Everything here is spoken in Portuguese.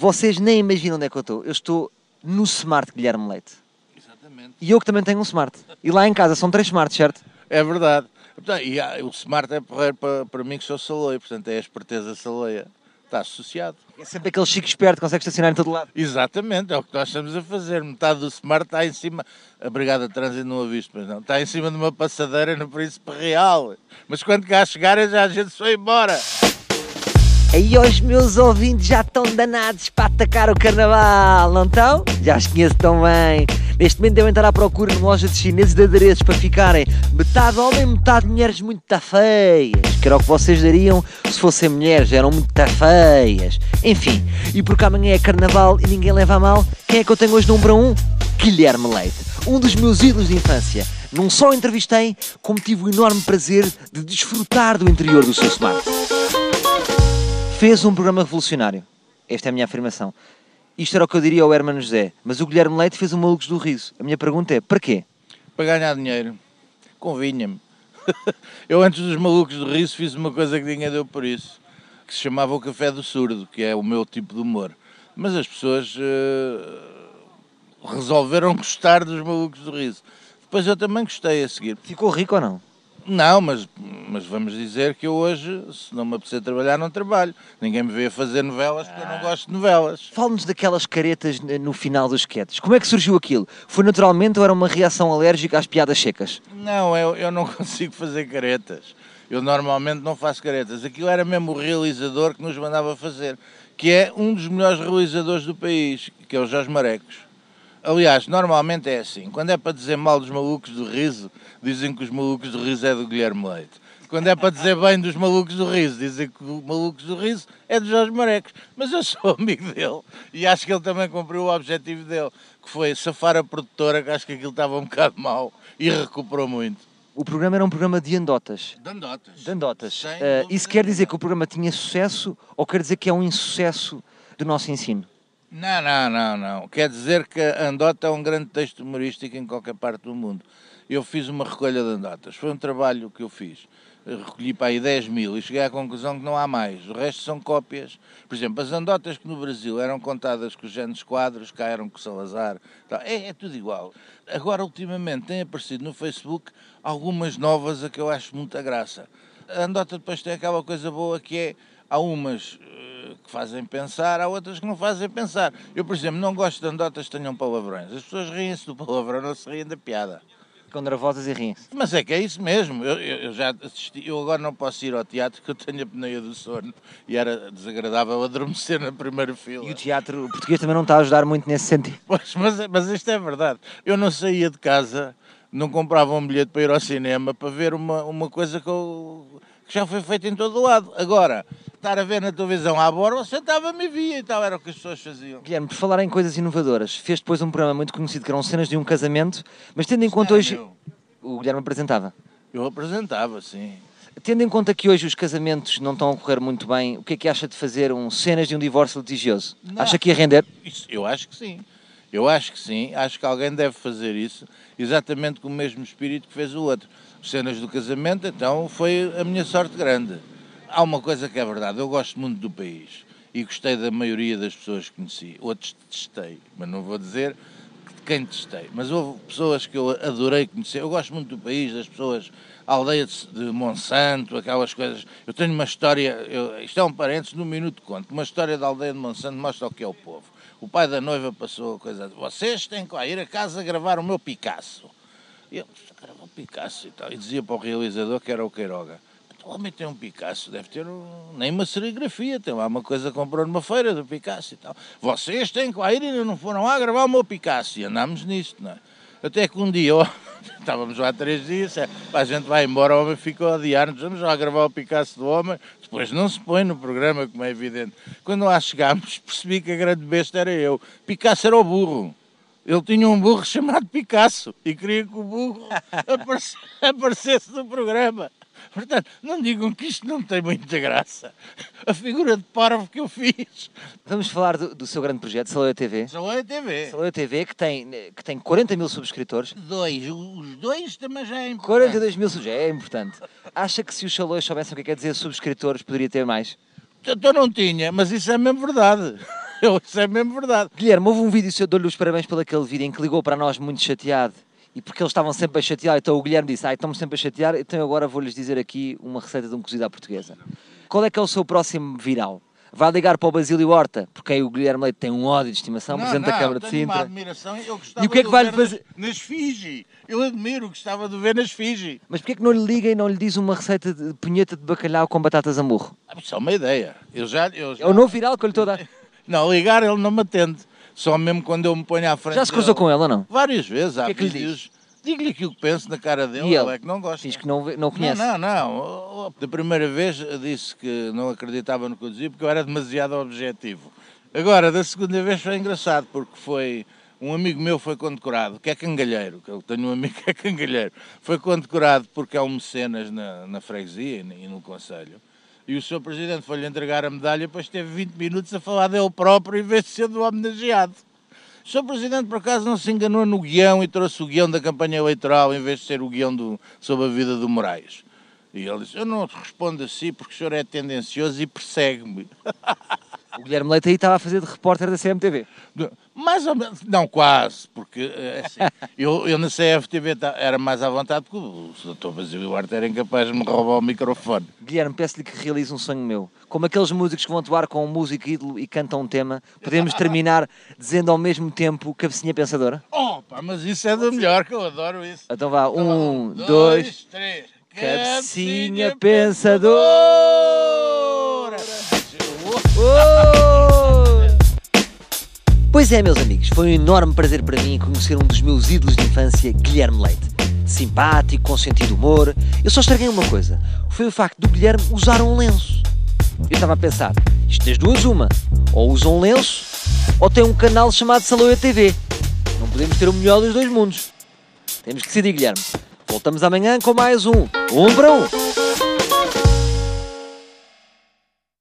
Vocês nem imaginam onde é que eu estou. Eu estou no Smart Guilherme Leite. Exatamente. E eu que também tenho um Smart. E lá em casa são três Smarts, certo? É verdade. Portanto, e há- o smart é porreiro para, para mim que sou saleio, portanto é a esperteza saleia. Está associado. É sempre aquele chico esperto que consegue estacionar em todo lado. Exatamente, é o que nós estamos a fazer. Metade do smart está em cima. A Brigada de Trânsito não a visto, mas não. Está em cima de uma passadeira no Príncipe Real. Mas quando cá chegar, já a gente foi embora. Aí os meus ouvintes já estão danados para atacar o carnaval, não estão? Já os conheço tão bem. Neste momento devem estar à procura numa loja de chineses de adereços para ficarem metade homem, metade mulheres muito feias. Que era o que vocês dariam se fossem mulheres, eram muito feias. Enfim, e porque amanhã é carnaval e ninguém leva a mal, quem é que eu tenho hoje número 1? Um? Guilherme Leite, um dos meus ídolos de infância. Não só entrevistei, como tive o enorme prazer de desfrutar do interior do seu smart fez um programa revolucionário. Esta é a minha afirmação. Isto era o que eu diria ao Hermano José, mas o Guilherme Leite fez um Malucos do Riso. A minha pergunta é, para quê? Para ganhar dinheiro. Convinha-me. Eu antes dos malucos do riso fiz uma coisa que ninguém deu por isso, que se chamava o café do surdo, que é o meu tipo de humor. Mas as pessoas eh, resolveram gostar dos malucos do riso. Depois eu também gostei a seguir. Ficou rico ou não? Não, mas, mas vamos dizer que eu hoje, se não me apetecer trabalhar, não trabalho. Ninguém me vê a fazer novelas porque eu não gosto de novelas. Fale-nos daquelas caretas no final dos sketches. Como é que surgiu aquilo? Foi naturalmente ou era uma reação alérgica às piadas secas? Não, eu, eu não consigo fazer caretas. Eu normalmente não faço caretas. Aquilo era mesmo o realizador que nos mandava fazer, que é um dos melhores realizadores do país, que é o Jorge Marecos. Aliás, normalmente é assim. Quando é para dizer mal dos malucos do riso, dizem que os malucos do riso é do Guilherme Leite. Quando é para dizer bem dos malucos do riso, dizem que os malucos do riso é do Jorge Marecos. Mas eu sou amigo dele e acho que ele também cumpriu o objetivo dele, que foi safar a produtora, que acho que aquilo estava um bocado mau e recuperou muito. O programa era um programa de andotas. Dandotas. De andotas. Sem Eh, isso quer dizer que o programa tinha sucesso ou quer dizer que é um insucesso do nosso ensino? Não, não, não, não. Quer dizer que a Andota é um grande texto humorístico em qualquer parte do mundo. Eu fiz uma recolha de andotas. Foi um trabalho que eu fiz. Recolhi para aí 10 mil e cheguei à conclusão que não há mais. O resto são cópias. Por exemplo, as andotas que no Brasil eram contadas com os Janes Quadros, cá eram com Salazar. tal. É, é tudo igual. Agora, ultimamente, têm aparecido no Facebook algumas novas a que eu acho muita graça. A andota depois tem aquela coisa boa que é, há umas que fazem pensar, há outras que não fazem pensar. Eu, por exemplo, não gosto de andotas que tenham palavrões. As pessoas riem-se do palavrão, não se riem da piada. Com nervosas e riem-se. Mas é que é isso mesmo. Eu, eu- eu já assisti, eu agora não posso ir ao teatro porque eu tenho a pneia do sono e era desagradável adormecer na primeira fila. E o teatro português também não está a ajudar muito nesse sentido. Pois, mas, mas isto é verdade. Eu não saía de casa, não comprava um bilhete para ir ao cinema para ver uma, uma coisa que, eu- que já foi feita em todo o lado. Agora, estar a ver na televisão à borda, sentava-me e via e tal, era o que as pessoas faziam. Guilherme, por falar em coisas inovadoras, fez depois um programa muito conhecido que eram cenas de um casamento, mas tendo em conta hoje. O Guilherme apresentava. Eu apresentava, sim. Tendo em conta que hoje os casamentos não estão a correr muito bem, o que é que acha de fazer um cenas de um divórcio litigioso? Não. Acha que ia render? Isso, eu acho que sim. Eu acho que sim. Acho que alguém deve fazer isso exatamente com o mesmo espírito que fez o outro. Cenas do casamento, então, foi a minha sorte grande. Há uma coisa que é verdade. Eu gosto muito do país e gostei da maioria das pessoas que conheci. Outros testei, mas não vou dizer quem testei. Mas houve pessoas que eu adorei conhecer. Eu gosto muito do país, das pessoas, a aldeia de Monsanto, aquelas coisas. Eu tenho uma história, eu, isto é um parênteses, no minuto conto. Uma história da aldeia de Monsanto mostra o que é o povo. O pai da noiva passou a coisa de vocês têm que ir a casa gravar o meu Picasso. E eu, gravar o Picasso e tal. E dizia para o realizador que era o Queiroga. Homem tem um Picasso, deve ter um, nem uma serigrafia, tem lá uma coisa que comprou numa feira do Picasso e tal. Vocês têm que ir e não foram lá gravar o meu Picasso. E andámos nisto, não é? Até que um dia, estávamos lá três dias, é, a gente vai embora, o homem ficou a odiar-nos, vamos lá gravar o Picasso do homem, depois não se põe no programa, como é evidente. Quando lá chegámos, percebi que a grande besta era eu. Picasso era o burro. Ele tinha um burro chamado Picasso e queria que o burro aparece- aparecesse no programa. Portanto, não digam que isto não tem muita graça. A figura de parvo que eu fiz. Vamos falar do, do seu grande projeto, Saloia TV. É TV. Saloia TV, que tem, que tem 40 mil subscritores. Dois. Os dois também já é importante. 42 mil subscritores, é importante. Acha que se os Saloios soubessem o que é que quer dizer subscritores, poderia ter mais? Então não tinha, mas isso é mesmo verdade. Isso é mesmo verdade. Guilherme, houve um vídeo, eu dou-lhe os parabéns pelo aquele vídeo em que ligou para nós muito chateado e porque eles estavam sempre a chatear, então o Guilherme disse, ah, estamos sempre a chatear, então agora vou-lhes dizer aqui uma receita de um cozido à portuguesa. Qual é que é o seu próximo viral? Vai ligar para o Basílio Horta, porque aí o Guilherme Leite tem um ódio de estimação, Não, Presidente não, da Câmara de tenho uma Sintra. admiração, eu gostava E o que é que vai lhe fazer- Nas, nas Fiji. Eu admiro, gostava de ver nas Fiji. Mas porquê é que não lhe liga e não lhe diz uma receita de punheta de bacalhau com batatas a murro? Ah, Isso é uma ideia. Eu já, eu já- É o novo viral que eu lhe estou a dar. Não, ligar ele não me atende. Só mesmo quando eu me ponho à frente Já se cruzou com ela não? Várias vezes. Há que é que vídeos. Digo-lhe aquilo que penso na cara dele, E ele é que não gosta. Diz que não, não Não, conhece. não, não. Da primeira vez disse que não acreditava no que eu dizia porque eu era demasiado objetivo. Agora, da segunda vez foi engraçado porque foi um amigo meu foi condecorado, que é cangalheiro, que eu tenho um amigo que é cangalheiro, foi condecorado porque é um mecenas na, na freguesia e no Conselho. E o Sr. Presidente foi-lhe entregar a medalha, depois teve 20 minutos a falar dele próprio em vez de ser do homenageado. O Sr. Presidente, por acaso, não se enganou no guião e trouxe o guião da campanha eleitoral em vez de ser o guião do, sobre a vida do Moraes. E ele disse: Eu não respondo assim porque o senhor é tendencioso e persegue-me. O Guilherme Leite aí estava a fazer de repórter da CMTV. Mais ou menos, não quase, porque é assim, eu, eu na CFTV era mais à vontade porque o Dr. Basílio Arte era incapaz de me roubar o microfone. Guilherme, peço-lhe que realize um sonho meu. Como aqueles músicos que vão atuar com um músico ídolo e cantam um tema, podemos terminar dizendo ao mesmo tempo cabecinha pensadora? Oh, pá, mas isso é do melhor, que eu adoro isso. Então vá, Então um, dois, três. cabecinha pensadora. Pois é, meus amigos, foi um enorme prazer para mim conhecer um dos meus ídolos de infância, Guilherme Leite. Simpático, com sentido humor. Eu só estraguei uma coisa: foi o facto do Guilherme usar um lenço. Eu estava a pensar, isto das duas, uma. Ou usa um lenço, ou tem um canal chamado Saloia TV. Não podemos ter o melhor dos dois mundos. Temos que decidir, Guilherme. Voltamos amanhã com mais um. Um para um.